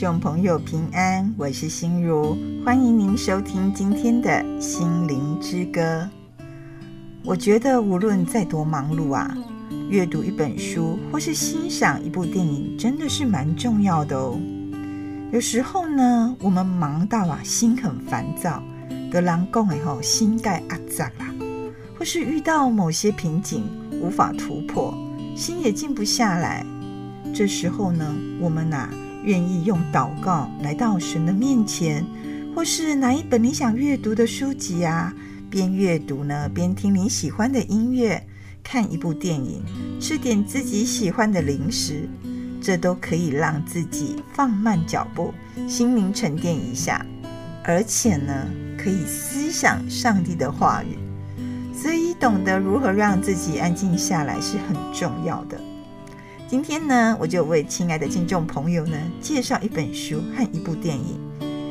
的听众朋友平安，我是心如，欢迎您收听今天的心灵之歌。我觉得无论再多忙碌啊，阅读一本书或是欣赏一部电影，真的是蛮重要的哦。有时候呢，我们忙到啊，心很烦躁，跟人讲以后心盖阿杂啦，或是遇到某些瓶颈无法突破，心也静不下来。这时候呢，我们呐，愿意用祷告来到神的面前，或是拿一本你想阅读的书籍啊。边阅读呢，边听你喜欢的音乐，看一部电影，吃点自己喜欢的零食，这都可以让自己放慢脚步，心灵沉淀一下，而且呢，可以思想上帝的话语。所以，懂得如何让自己安静下来是很重要的。今天呢，我就为亲爱的听众朋友呢，介绍一本书和一部电影，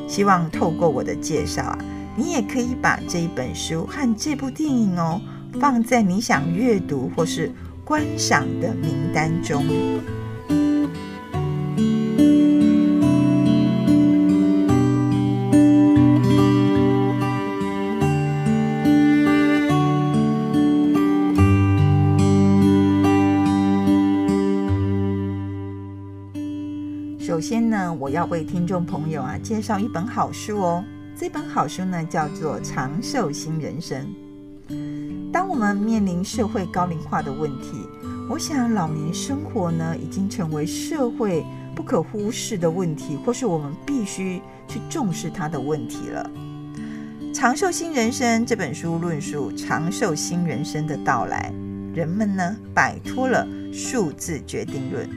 希望透过我的介绍啊。你也可以把这一本书和这部电影哦，放在你想阅读或是观赏的名单中。先呢，我要为听众朋友啊介绍一本好书哦。这本好书呢，叫做《长寿新人生》。当我们面临社会高龄化的问题，我想老年生活呢，已经成为社会不可忽视的问题，或是我们必须去重视它的问题了。《长寿新人生》这本书论述长寿新人生的到来，人们呢摆脱了数字决定论，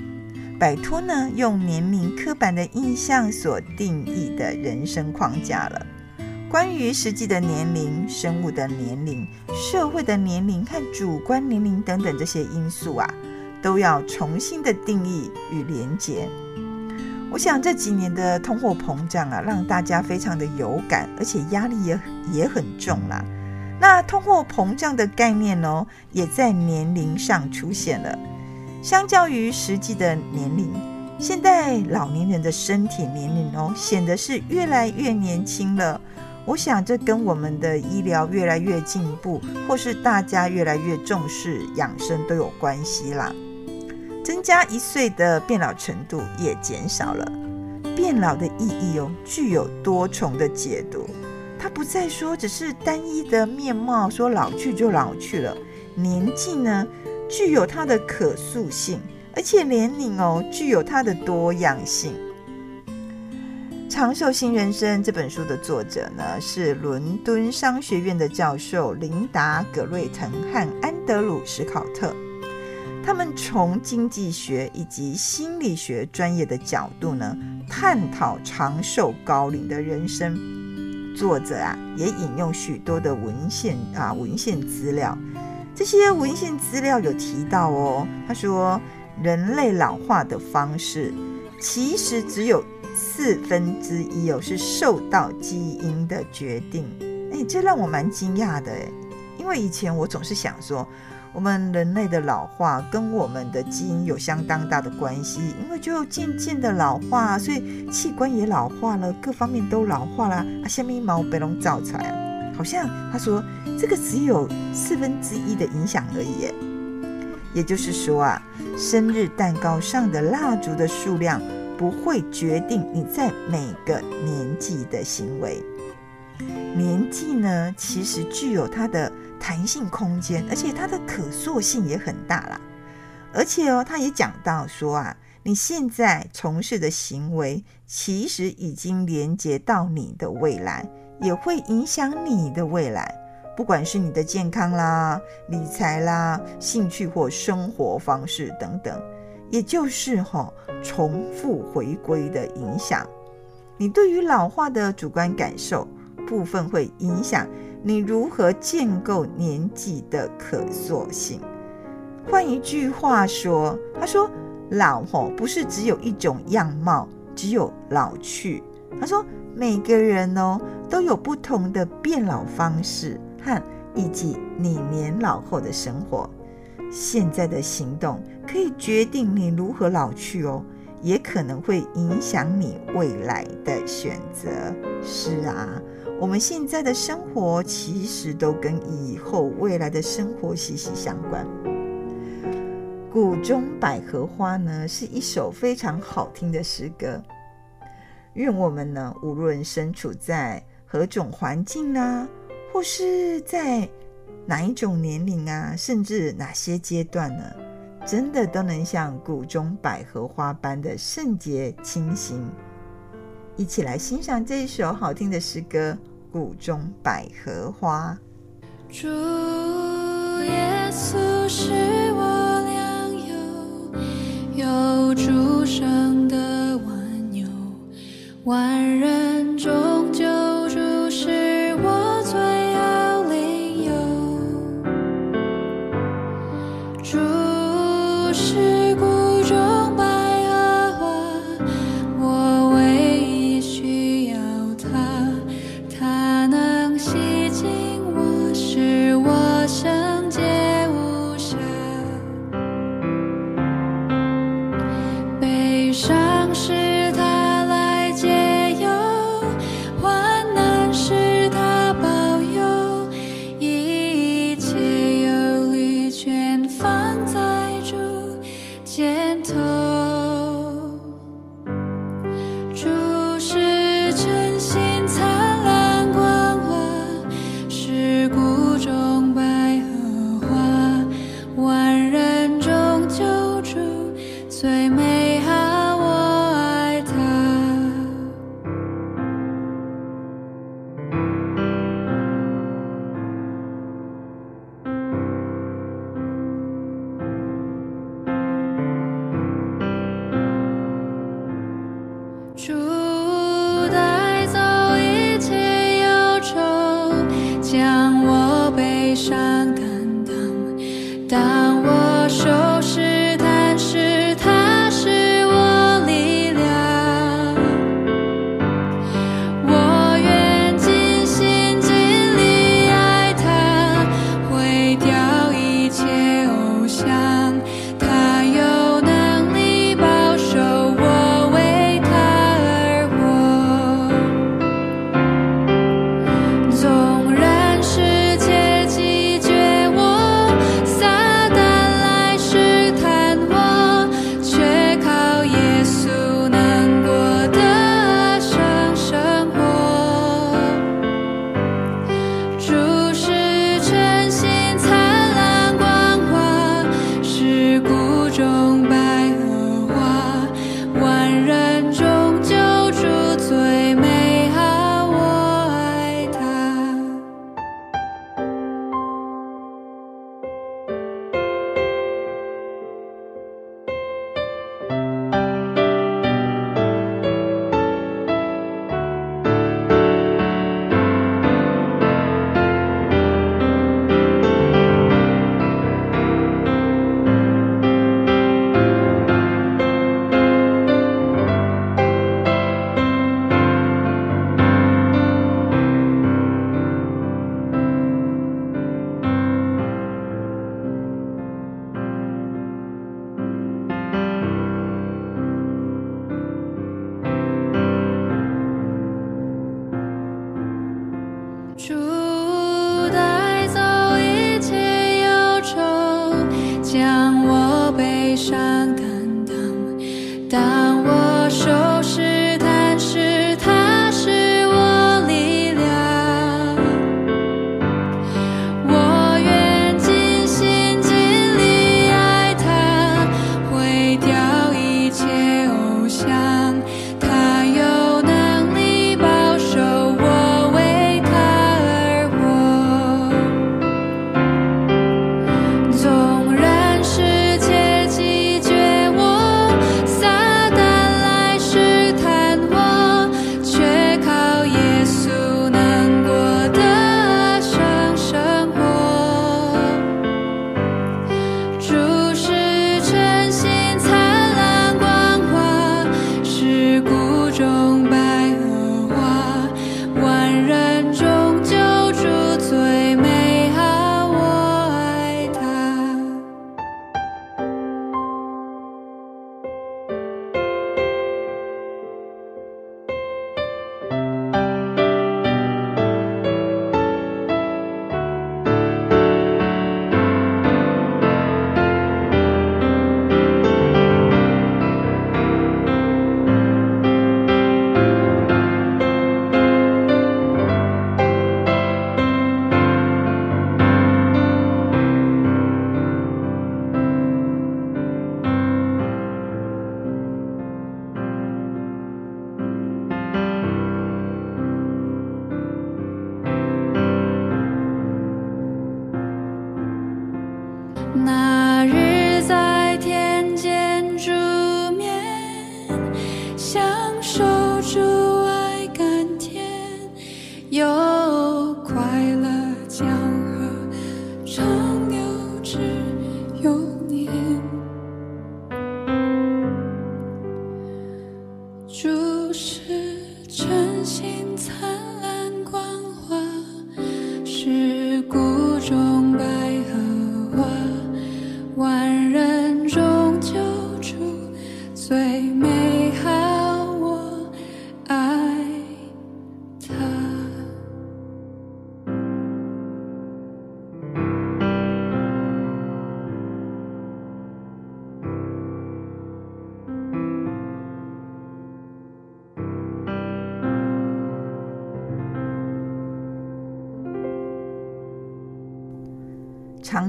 摆脱呢用年龄刻板的印象所定义的人生框架了。关于实际的年龄、生物的年龄、社会的年龄和主观年龄等等这些因素啊，都要重新的定义与连接。我想这几年的通货膨胀啊，让大家非常的有感，而且压力也也很重啦。那通货膨胀的概念哦，也在年龄上出现了。相较于实际的年龄，现在老年人的身体年龄哦，显得是越来越年轻了。我想，这跟我们的医疗越来越进步，或是大家越来越重视养生都有关系啦。增加一岁的变老程度也减少了。变老的意义哦，具有多重的解读。它不再说只是单一的面貌，说老去就老去了。年纪呢，具有它的可塑性，而且年龄哦，具有它的多样性。《长寿新人生》这本书的作者呢，是伦敦商学院的教授琳达·葛瑞腾和安德鲁·史考特。他们从经济学以及心理学专业的角度呢，探讨长寿高龄的人生。作者啊，也引用许多的文献啊文献资料。这些文献资料有提到哦，他说人类老化的方式其实只有。四分之一哦，是受到基因的决定。哎，这让我蛮惊讶的哎，因为以前我总是想说，我们人类的老化跟我们的基因有相当大的关系，因为就渐渐的老化，所以器官也老化了，各方面都老化了啊，下面毛被龙造出来好像他说这个只有四分之一的影响而已。也就是说啊，生日蛋糕上的蜡烛的数量。不会决定你在每个年纪的行为。年纪呢，其实具有它的弹性空间，而且它的可塑性也很大啦。而且哦，他也讲到说啊，你现在从事的行为，其实已经连接到你的未来，也会影响你的未来，不管是你的健康啦、理财啦、兴趣或生活方式等等。也就是哈，重复回归的影响，你对于老化的主观感受部分会影响你如何建构年纪的可塑性。换一句话说，他说老吼不是只有一种样貌，只有老去。他说每个人哦都有不同的变老方式和以及你年老后的生活。现在的行动可以决定你如何老去哦，也可能会影响你未来的选择。是啊，我们现在的生活其实都跟以后未来的生活息息相关。谷中百合花呢，是一首非常好听的诗歌。愿我们呢，无论身处在何种环境啊，或是在哪一种年龄啊，甚至哪些阶段呢，真的都能像谷中百合花般的圣洁清新。一起来欣赏这一首好听的诗歌《谷中百合花》。主耶稣是我良友，有主生的，万人终究。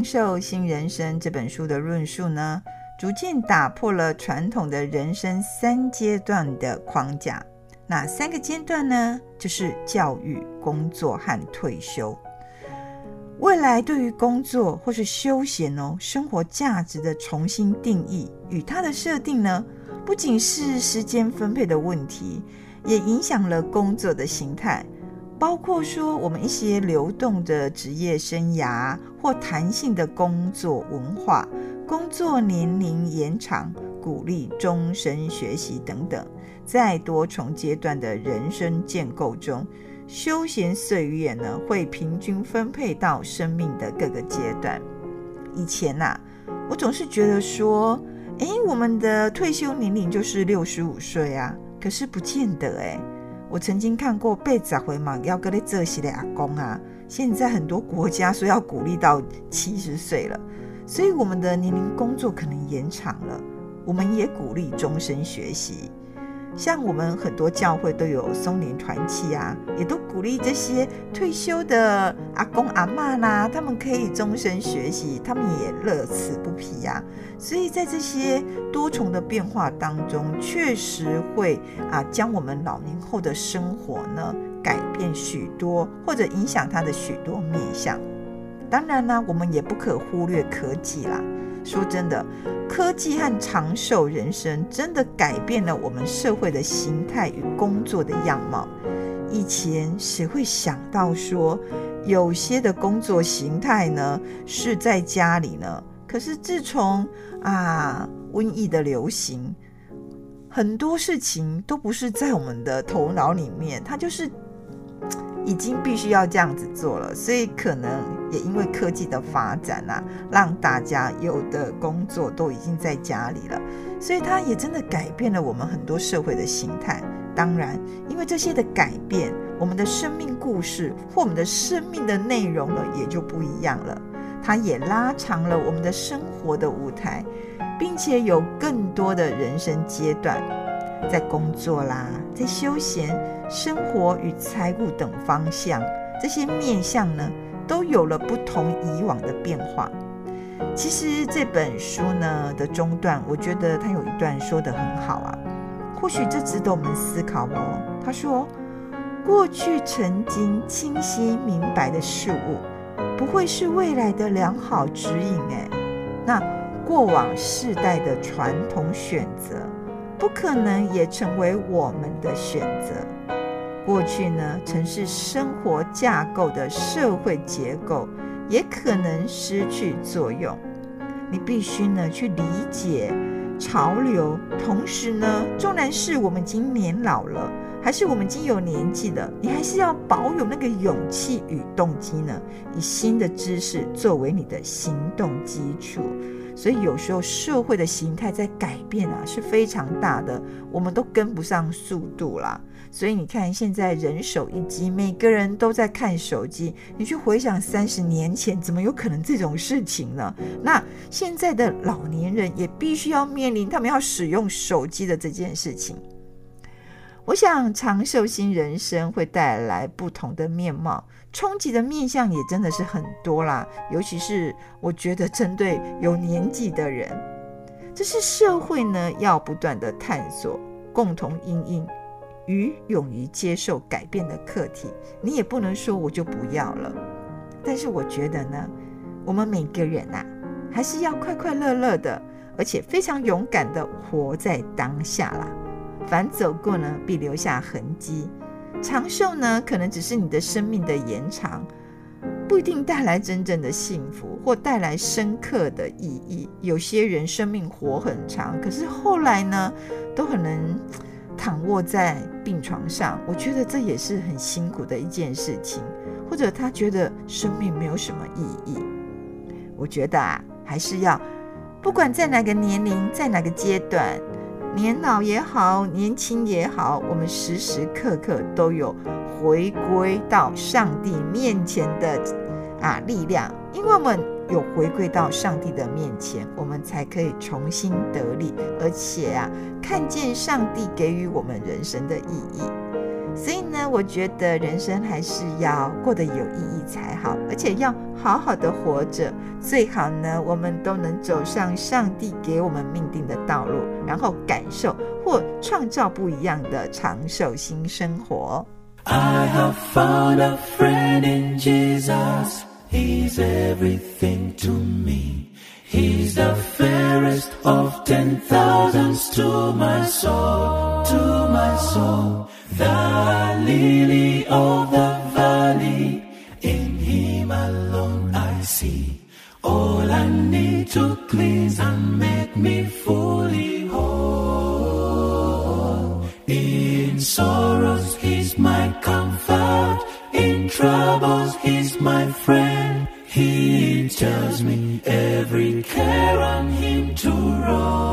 长寿新人生》这本书的论述呢，逐渐打破了传统的人生三阶段的框架。哪三个阶段呢？就是教育、工作和退休。未来对于工作或是休闲哦，生活价值的重新定义与它的设定呢，不仅是时间分配的问题，也影响了工作的形态。包括说，我们一些流动的职业生涯或弹性的工作文化、工作年龄延长、鼓励终身学习等等，在多重阶段的人生建构中，休闲岁月呢会平均分配到生命的各个阶段。以前呐、啊，我总是觉得说，诶，我们的退休年龄就是六十五岁啊，可是不见得诶。我曾经看过被砸回嘛，要跟你这些的阿公啊，现在很多国家说要鼓励到七十岁了，所以我们的年龄工作可能延长了。我们也鼓励终身学习，像我们很多教会都有松年团契啊，也都鼓励这些退休的阿公阿嬷啦，他们可以终身学习，他们也乐此不疲呀、啊。所以在这些多重的变化当中，确实会啊将我们老年后的生活呢改变许多，或者影响它的许多面向。当然呢，我们也不可忽略科技啦。说真的，科技和长寿人生真的改变了我们社会的形态与工作的样貌。以前谁会想到说，有些的工作形态呢是在家里呢？可是自从啊瘟疫的流行，很多事情都不是在我们的头脑里面，它就是已经必须要这样子做了。所以可能也因为科技的发展啊，让大家有的工作都已经在家里了，所以它也真的改变了我们很多社会的形态。当然，因为这些的改变，我们的生命故事或我们的生命的内容呢，也就不一样了。它也拉长了我们的生活的舞台，并且有更多的人生阶段，在工作啦，在休闲、生活与财务等方向，这些面向呢，都有了不同以往的变化。其实这本书呢的中段，我觉得他有一段说得很好啊，或许这值得我们思考哦。他说：“过去曾经清晰明白的事物。”不会是未来的良好指引诶，那过往世代的传统选择，不可能也成为我们的选择。过去呢，曾是生活架构的社会结构，也可能失去作用。你必须呢去理解潮流，同时呢，纵然是我们已经年老了。还是我们已经有年纪了，你还是要保有那个勇气与动机呢，以新的知识作为你的行动基础。所以有时候社会的形态在改变啊，是非常大的，我们都跟不上速度啦。所以你看，现在人手一机，每个人都在看手机。你去回想三十年前，怎么有可能这种事情呢？那现在的老年人也必须要面临他们要使用手机的这件事情。我想长寿新人生会带来不同的面貌，冲击的面向也真的是很多啦。尤其是我觉得针对有年纪的人，这是社会呢要不断的探索、共同因应与勇于接受改变的课题。你也不能说我就不要了，但是我觉得呢，我们每个人啊，还是要快快乐乐的，而且非常勇敢的活在当下啦。凡走过呢，必留下痕迹。长寿呢，可能只是你的生命的延长，不一定带来真正的幸福或带来深刻的意义。有些人生命活很长，可是后来呢，都很能躺卧在病床上。我觉得这也是很辛苦的一件事情，或者他觉得生命没有什么意义。我觉得啊，还是要不管在哪个年龄，在哪个阶段。年老也好，年轻也好，我们时时刻刻都有回归到上帝面前的啊力量，因为我们有回归到上帝的面前，我们才可以重新得力，而且啊，看见上帝给予我们人生的意义。所以呢，我觉得人生还是要过得有意义才好，而且要好好的活着。最好呢，我们都能走上上帝给我们命定的道路，然后感受或创造不一样的长寿新生活。I have found a friend in Jesus. He's everything to me. He's the fairest of ten thousands to my soul, to my soul. The lily of oh, the valley, in him alone I see. All I need to cleanse and make me fully whole. In sorrows, he's my comfort. In troubles, he's my friend. He tells me every care on him to roll.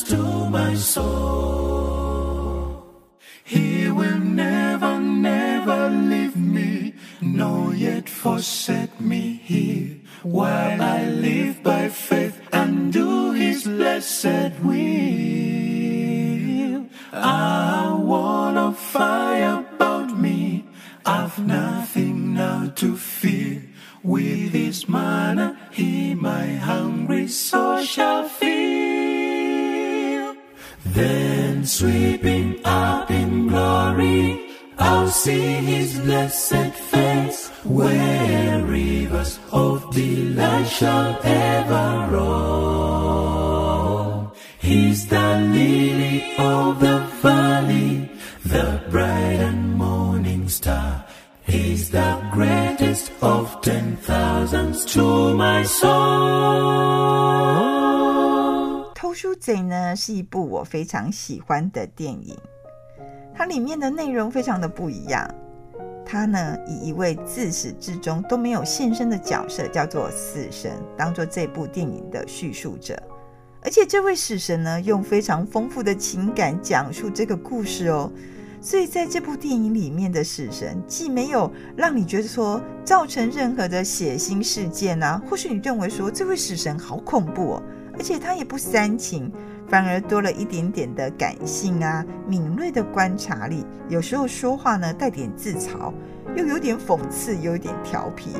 To my soul. He will never, never leave me, nor yet forsake me here. While I live by 是一部我非常喜欢的电影，它里面的内容非常的不一样。他呢，以一位自始至终都没有现身的角色，叫做死神，当做这部电影的叙述者。而且这位死神呢，用非常丰富的情感讲述这个故事哦。所以在这部电影里面的死神，既没有让你觉得说造成任何的血腥事件啊，或许你认为说这位死神好恐怖哦，而且他也不煽情。反而多了一点点的感性啊，敏锐的观察力，有时候说话呢带点自嘲，又有点讽刺，又有点调皮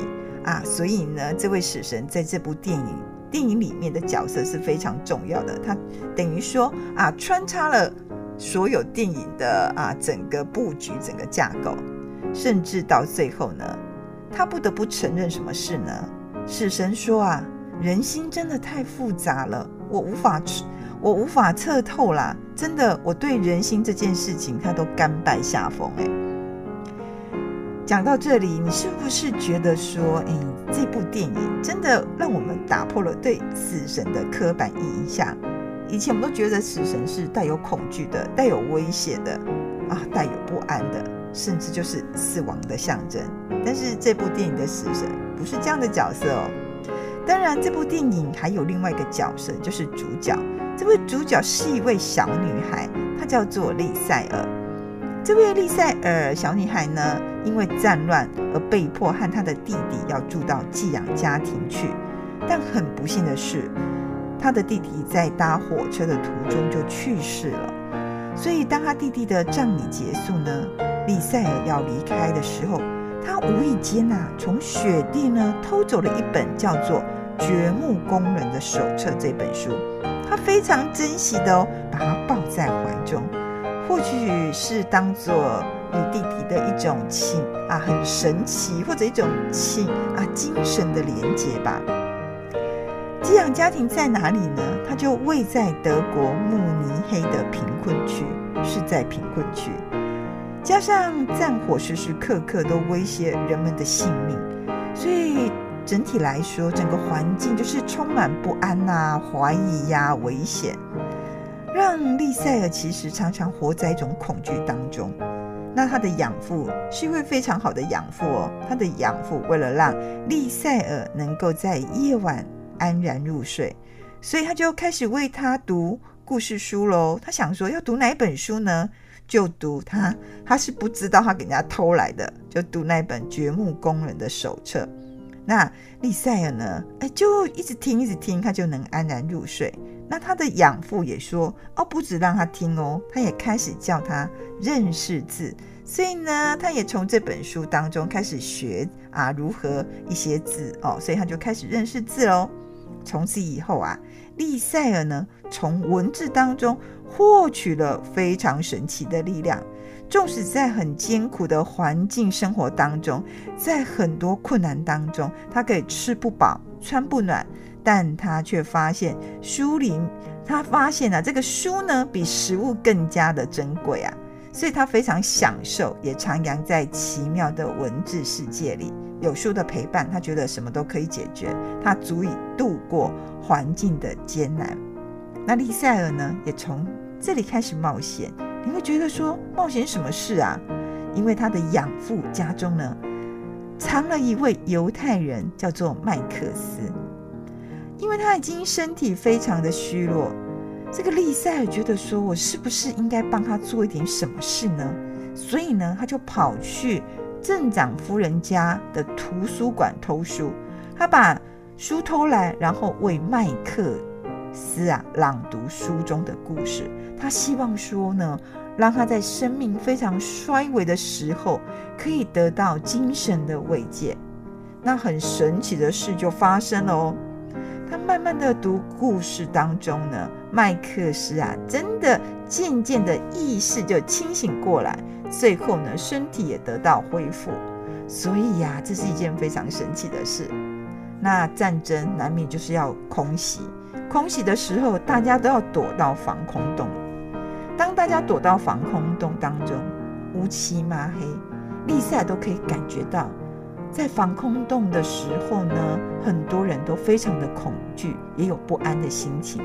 啊。所以呢，这位死神在这部电影电影里面的角色是非常重要的。他等于说啊，穿插了所有电影的啊整个布局、整个架构，甚至到最后呢，他不得不承认什么事呢？死神说啊，人心真的太复杂了，我无法。我无法测透啦，真的，我对人心这件事情，他都甘拜下风哎。讲到这里，你是不是觉得说，哎，这部电影真的让我们打破了对死神的刻板印象？以前我们都觉得死神是带有恐惧的、带有威胁的啊，带有不安的，甚至就是死亡的象征。但是这部电影的死神不是这样的角色哦。当然，这部电影还有另外一个角色，就是主角。这位主角是一位小女孩，她叫做丽赛尔。这位丽赛尔小女孩呢，因为战乱而被迫和她的弟弟要住到寄养家庭去。但很不幸的是，她的弟弟在搭火车的途中就去世了。所以，当她弟弟的葬礼结束呢，丽赛尔要离开的时候，她无意间呐、啊，从雪地呢偷走了一本叫做《掘墓工人的手册》这本书。他非常珍惜的哦，把他抱在怀中，或许是当做与弟弟的一种情啊，很神奇，或者一种情啊，精神的连接吧。寄养家庭在哪里呢？它就位在德国慕尼黑的贫困区，是在贫困区，加上战火时时刻刻都威胁人们的性命，所以整体来说，整个环境就是充满不安呐、怀疑呀、危险，让丽赛尔其实常常活在一种恐惧当中。那他的养父是一位非常好的养父哦，他的养父为了让丽赛尔能够在夜晚。安然入睡，所以他就开始为他读故事书喽。他想说要读哪本书呢？就读他，他是不知道他给人家偷来的，就读那本掘墓工人的手册。那丽赛尔呢？哎，就一直听，一直听，他就能安然入睡。那他的养父也说，哦，不止让他听哦，他也开始教他认识字。所以呢，他也从这本书当中开始学啊，如何一些字哦，所以他就开始认识字喽。从此以后啊，丽赛尔呢，从文字当中获取了非常神奇的力量。纵使在很艰苦的环境生活当中，在很多困难当中，他可以吃不饱、穿不暖，但他却发现书里，他发现啊，这个书呢，比食物更加的珍贵啊，所以他非常享受，也徜徉在奇妙的文字世界里。有书的陪伴，他觉得什么都可以解决，他足以度过环境的艰难。那丽赛尔呢，也从这里开始冒险。你会觉得说，冒险什么事啊？因为他的养父家中呢，藏了一位犹太人，叫做麦克斯。因为他已经身体非常的虚弱，这个丽赛尔觉得说，我是不是应该帮他做一点什么事呢？所以呢，他就跑去。镇长夫人家的图书馆偷书，他把书偷来，然后为麦克斯啊朗读书中的故事。他希望说呢，让他在生命非常衰微的时候，可以得到精神的慰藉。那很神奇的事就发生了哦。他慢慢的读故事当中呢，麦克斯啊，真的渐渐的意识就清醒过来。最后呢，身体也得到恢复，所以呀，这是一件非常神奇的事。那战争难免就是要空袭，空袭的时候，大家都要躲到防空洞。当大家躲到防空洞当中，乌漆嘛黑，丽赛都可以感觉到，在防空洞的时候呢，很多人都非常的恐惧，也有不安的心情。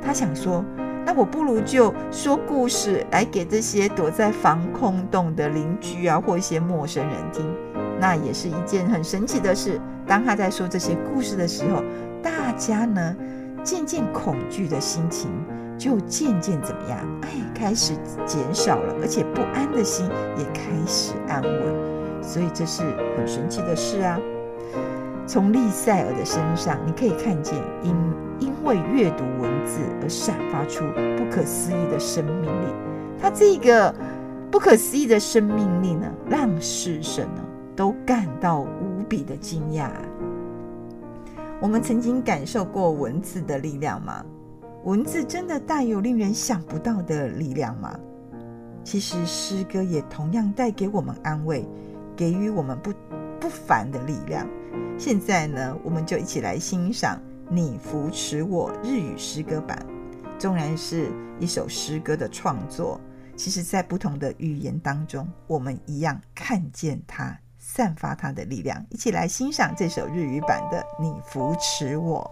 他想说。那我不如就说故事来给这些躲在防空洞的邻居啊，或一些陌生人听。那也是一件很神奇的事。当他在说这些故事的时候，大家呢渐渐恐惧的心情就渐渐怎么样？哎，开始减少了，而且不安的心也开始安稳。所以这是很神奇的事啊。从丽赛尔的身上，你可以看见因因为阅读文字而散发出不可思议的生命力。他这个不可思议的生命力呢，让世神呢都感到无比的惊讶。我们曾经感受过文字的力量吗？文字真的带有令人想不到的力量吗？其实诗歌也同样带给我们安慰，给予我们不不凡的力量。现在呢，我们就一起来欣赏《你扶持我》日语诗歌版。纵然是一首诗歌的创作，其实在不同的语言当中，我们一样看见它散发他的力量。一起来欣赏这首日语版的你扶持我。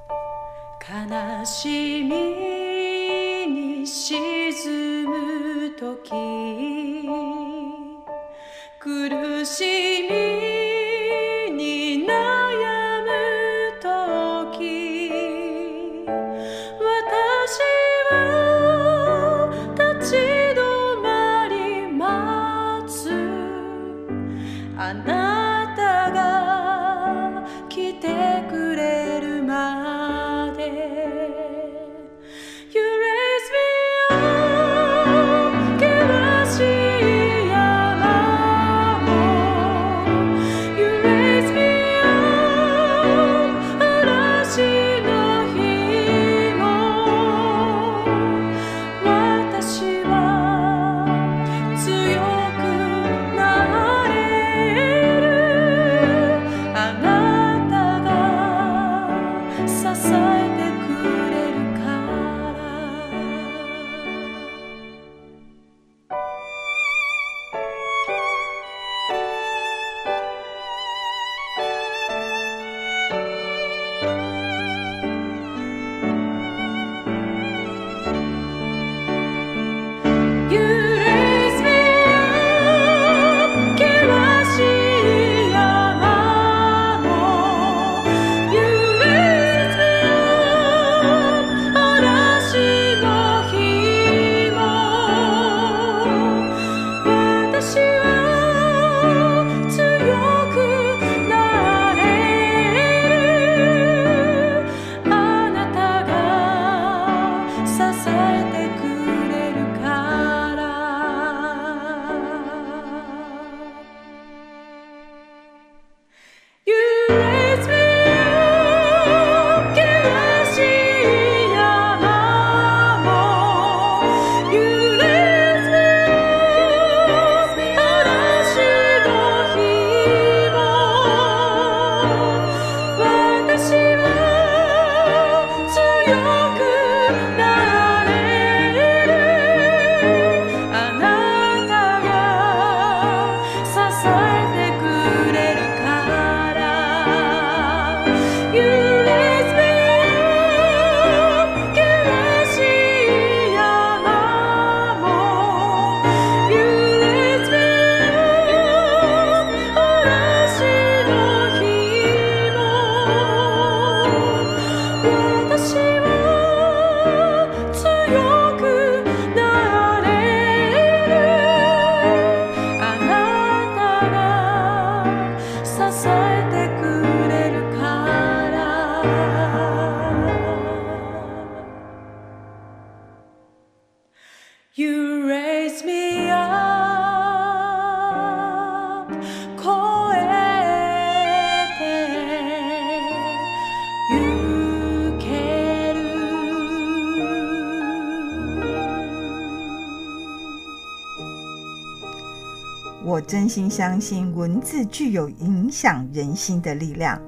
真心相信文字具有影响人心的力量，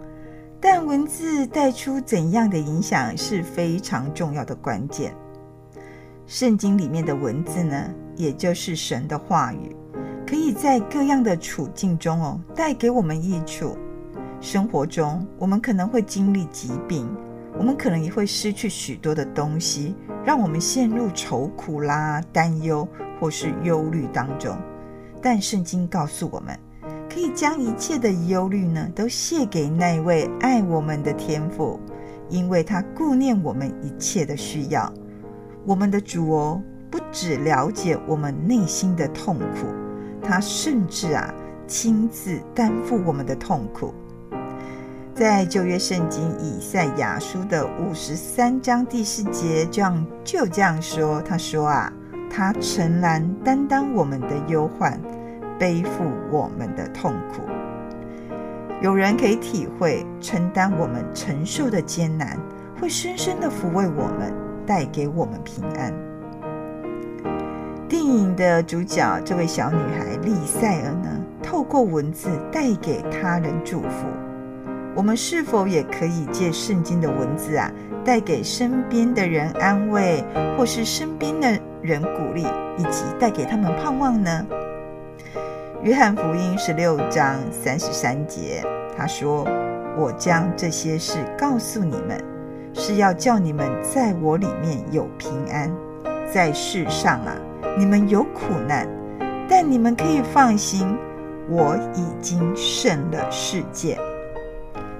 但文字带出怎样的影响是非常重要的关键。圣经里面的文字呢，也就是神的话语，可以在各样的处境中哦，带给我们益处。生活中，我们可能会经历疾病，我们可能也会失去许多的东西，让我们陷入愁苦啦、担忧或是忧虑当中。但圣经告诉我们，可以将一切的忧虑呢，都卸给那位爱我们的天父，因为他顾念我们一切的需要。我们的主哦，不只了解我们内心的痛苦，他甚至啊，亲自担负我们的痛苦。在旧约圣经以赛亚书的五十三章第四节，这样就这样说：“他说啊。”他诚然担当我们的忧患，背负我们的痛苦。有人可以体会承担我们承受的艰难，会深深的抚慰我们，带给我们平安。电影的主角这位小女孩丽赛尔呢，透过文字带给他人祝福。我们是否也可以借圣经的文字啊，带给身边的人安慰，或是身边的人鼓励，以及带给他们盼望呢？约翰福音十六章三十三节，他说：“我将这些事告诉你们，是要叫你们在我里面有平安。在世上啊，你们有苦难，但你们可以放心，我已经胜了世界。”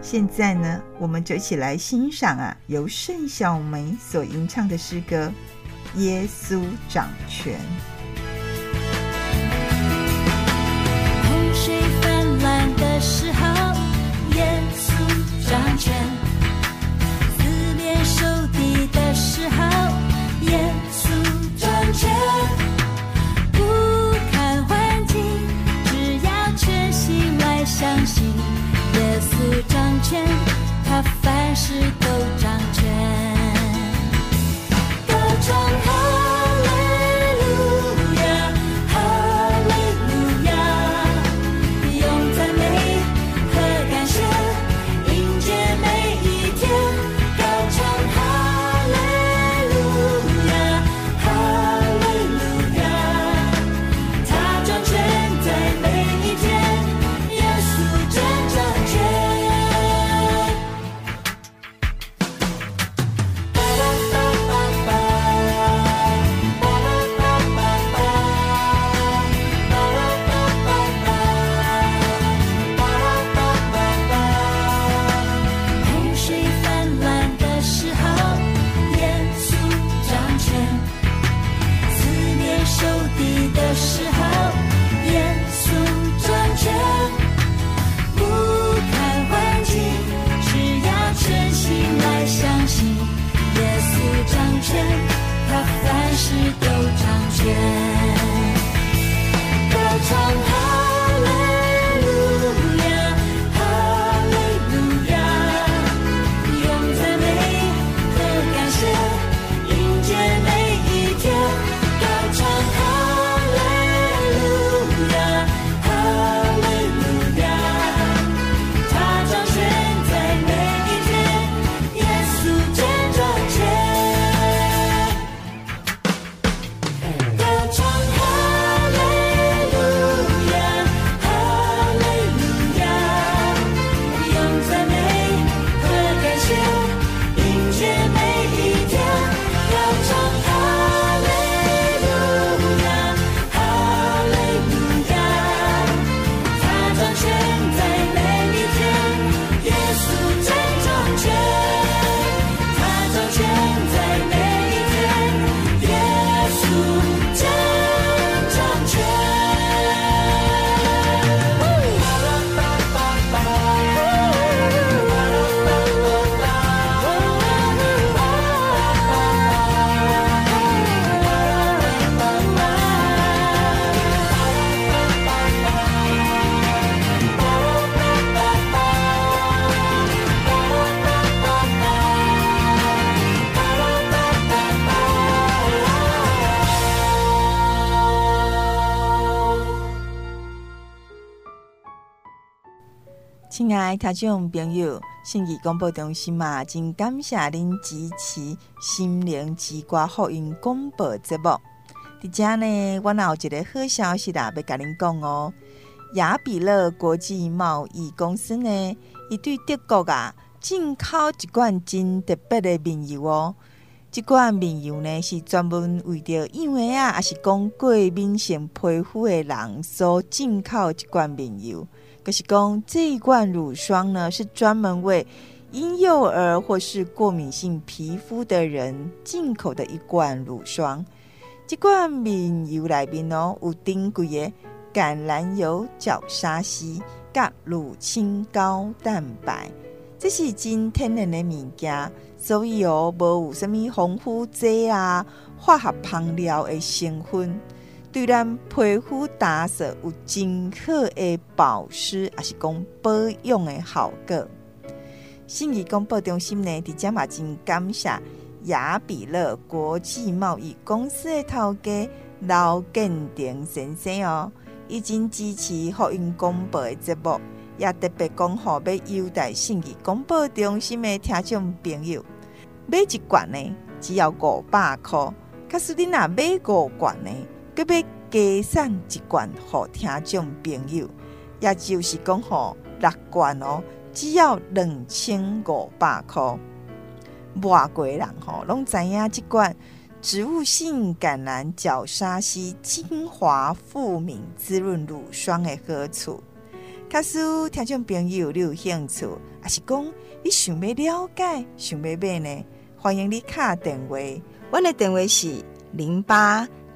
现在呢，我们就一起来欣赏啊，由盛小梅所吟唱的诗歌。耶稣掌权。洪水泛滥的时候，耶稣掌权；四面受敌的时候，耶稣掌权。不看环境，只要全心来相信，耶稣掌权，他凡事都掌权。亲爱听众朋友，信义广播中心嘛，真感谢您支持心灵之歌福音广播节目。在这呢，我有一个好消息啦，要跟您讲哦。雅比乐国际贸易公司呢，伊对德国啊进口一罐真特别的面油哦。这罐面油呢，是专门为着因为啊，也是讲过敏性皮肤的人所进口一罐面油。可是讲这一罐乳霜呢，是专门为婴幼儿或是过敏性皮肤的人进口的一罐乳霜。这罐面油里面哦，有珍贵的橄榄油、角鲨烯、甲乳清高蛋白，这是真天然的物件。所以哦，无有什么防腐剂啊、化学香料的成分，对咱皮肤打扫有真好的保湿，也是讲保养的效果。信义广播中心呢，伫遮嘛真感谢雅比乐国际贸易公司的头家刘建廷先生哦，已经支持福音广播的节目，也特别讲好要优待信义广播中心的听众朋友。买一罐呢，只要五百块。可是你若买五罐呢，佮要加送一罐给听众朋友，也就是讲吼六罐哦，只要两千五百块。外国人吼拢知影这罐植物性橄榄角鲨烯精华富敏滋润乳霜的好处。可是听众朋友，你有兴趣，还是讲你想要了解、想要买呢？欢迎你卡电话，我的电话是零八